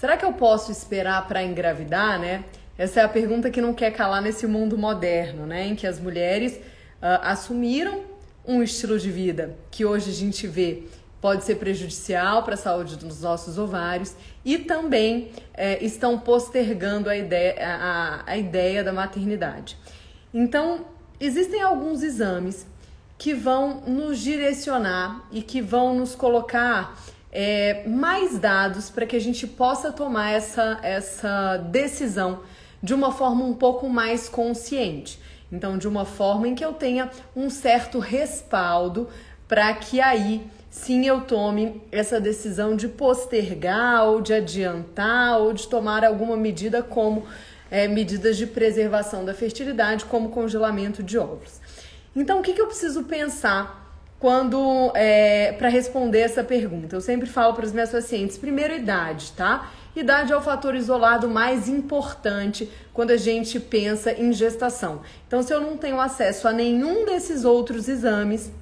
Será que eu posso esperar para engravidar, né? Essa é a pergunta que não quer calar nesse mundo moderno, né? Em que as mulheres uh, assumiram um estilo de vida que hoje a gente vê pode ser prejudicial para a saúde dos nossos ovários e também é, estão postergando a ideia, a, a ideia da maternidade. Então, existem alguns exames que vão nos direcionar e que vão nos colocar é, mais dados para que a gente possa tomar essa, essa decisão de uma forma um pouco mais consciente. Então, de uma forma em que eu tenha um certo respaldo para que aí sim eu tome essa decisão de postergar ou de adiantar ou de tomar alguma medida como é, medidas de preservação da fertilidade, como congelamento de óvulos. Então, o que, que eu preciso pensar quando é, para responder essa pergunta? Eu sempre falo para os meus pacientes: primeiro, idade, tá? Idade é o fator isolado mais importante quando a gente pensa em gestação. Então, se eu não tenho acesso a nenhum desses outros exames,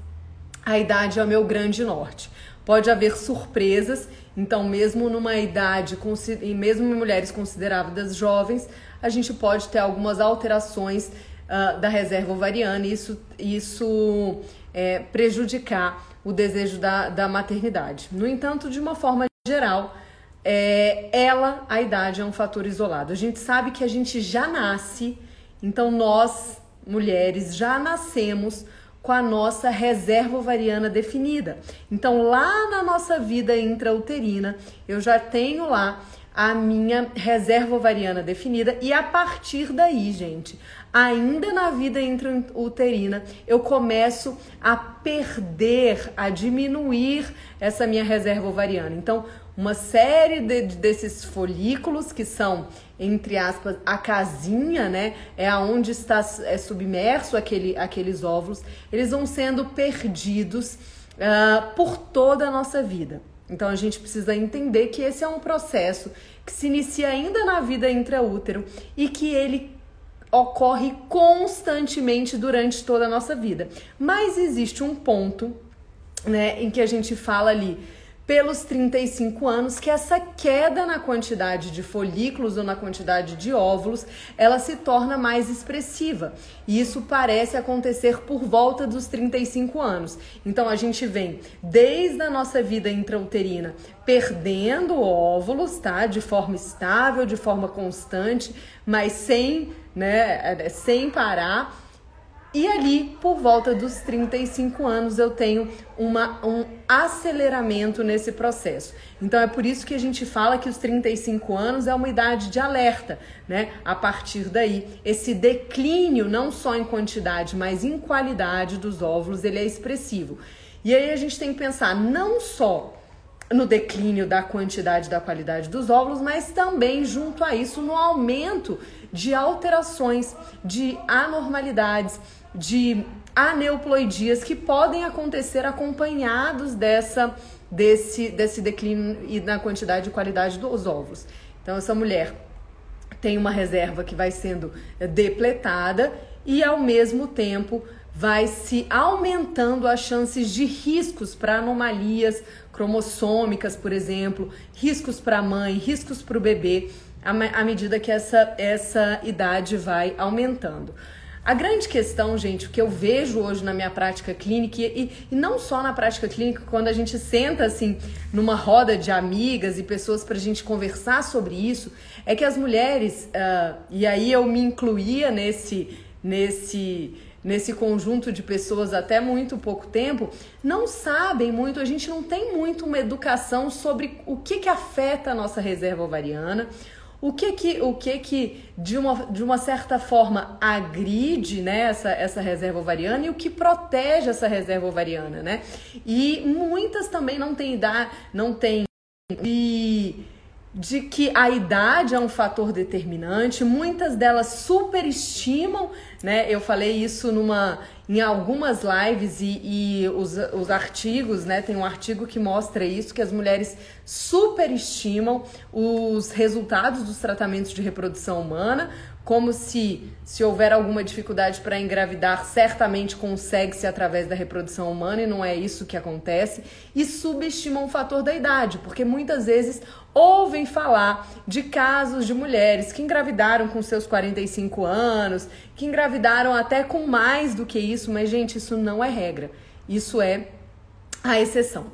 a idade é o meu grande norte. Pode haver surpresas, então, mesmo numa idade, e mesmo em mulheres consideradas jovens, a gente pode ter algumas alterações uh, da reserva ovariana e isso, isso é, prejudicar o desejo da, da maternidade. No entanto, de uma forma geral, é, ela, a idade, é um fator isolado. A gente sabe que a gente já nasce, então nós, mulheres, já nascemos com a nossa reserva ovariana definida. Então, lá na nossa vida intrauterina, eu já tenho lá a minha reserva ovariana definida e a partir daí, gente, ainda na vida intrauterina, eu começo a perder, a diminuir essa minha reserva ovariana. Então, uma série de, desses folículos que são entre aspas a casinha, né, é aonde está é submerso aquele, aqueles óvulos, eles vão sendo perdidos uh, por toda a nossa vida. Então a gente precisa entender que esse é um processo que se inicia ainda na vida intraútero e que ele ocorre constantemente durante toda a nossa vida. Mas existe um ponto, né, em que a gente fala ali pelos 35 anos que essa queda na quantidade de folículos ou na quantidade de óvulos, ela se torna mais expressiva. E isso parece acontecer por volta dos 35 anos. Então a gente vem desde a nossa vida intrauterina perdendo óvulos, tá? De forma estável, de forma constante, mas sem, né, sem parar e ali, por volta dos 35 anos, eu tenho uma, um aceleramento nesse processo. Então é por isso que a gente fala que os 35 anos é uma idade de alerta, né? A partir daí, esse declínio, não só em quantidade, mas em qualidade dos óvulos, ele é expressivo. E aí a gente tem que pensar não só no declínio da quantidade e da qualidade dos óvulos, mas também junto a isso no aumento de alterações, de anormalidades de aneuploidias que podem acontecer acompanhados dessa, desse, desse declínio e na quantidade e qualidade dos ovos. Então, essa mulher tem uma reserva que vai sendo depletada e, ao mesmo tempo, vai se aumentando as chances de riscos para anomalias cromossômicas, por exemplo, riscos para a mãe, riscos para o bebê, à medida que essa, essa idade vai aumentando. A grande questão, gente, o que eu vejo hoje na minha prática clínica, e, e, não só na prática clínica, quando a gente senta assim numa roda de amigas e pessoas para a gente conversar sobre isso, é que as mulheres, uh, e aí eu me incluía nesse, nesse, nesse conjunto de pessoas até muito pouco tempo, não sabem muito, a gente não tem muito uma educação sobre o que, que afeta a nossa reserva ovariana o que que, o que, que de, uma, de uma certa forma agride né, essa, essa reserva ovariana e o que protege essa reserva ovariana, né? E muitas também não têm idade, não têm e de que a idade é um fator determinante, muitas delas superestimam né? Eu falei isso numa em algumas lives e, e os, os artigos, né? Tem um artigo que mostra isso, que as mulheres superestimam os resultados dos tratamentos de reprodução humana, como se, se houver alguma dificuldade para engravidar, certamente consegue-se através da reprodução humana e não é isso que acontece, e subestimam o fator da idade, porque muitas vezes ouvem falar de casos de mulheres que engravidaram com seus 45 anos, que engravidaram até com mais do que isso, mas gente, isso não é regra. Isso é a exceção.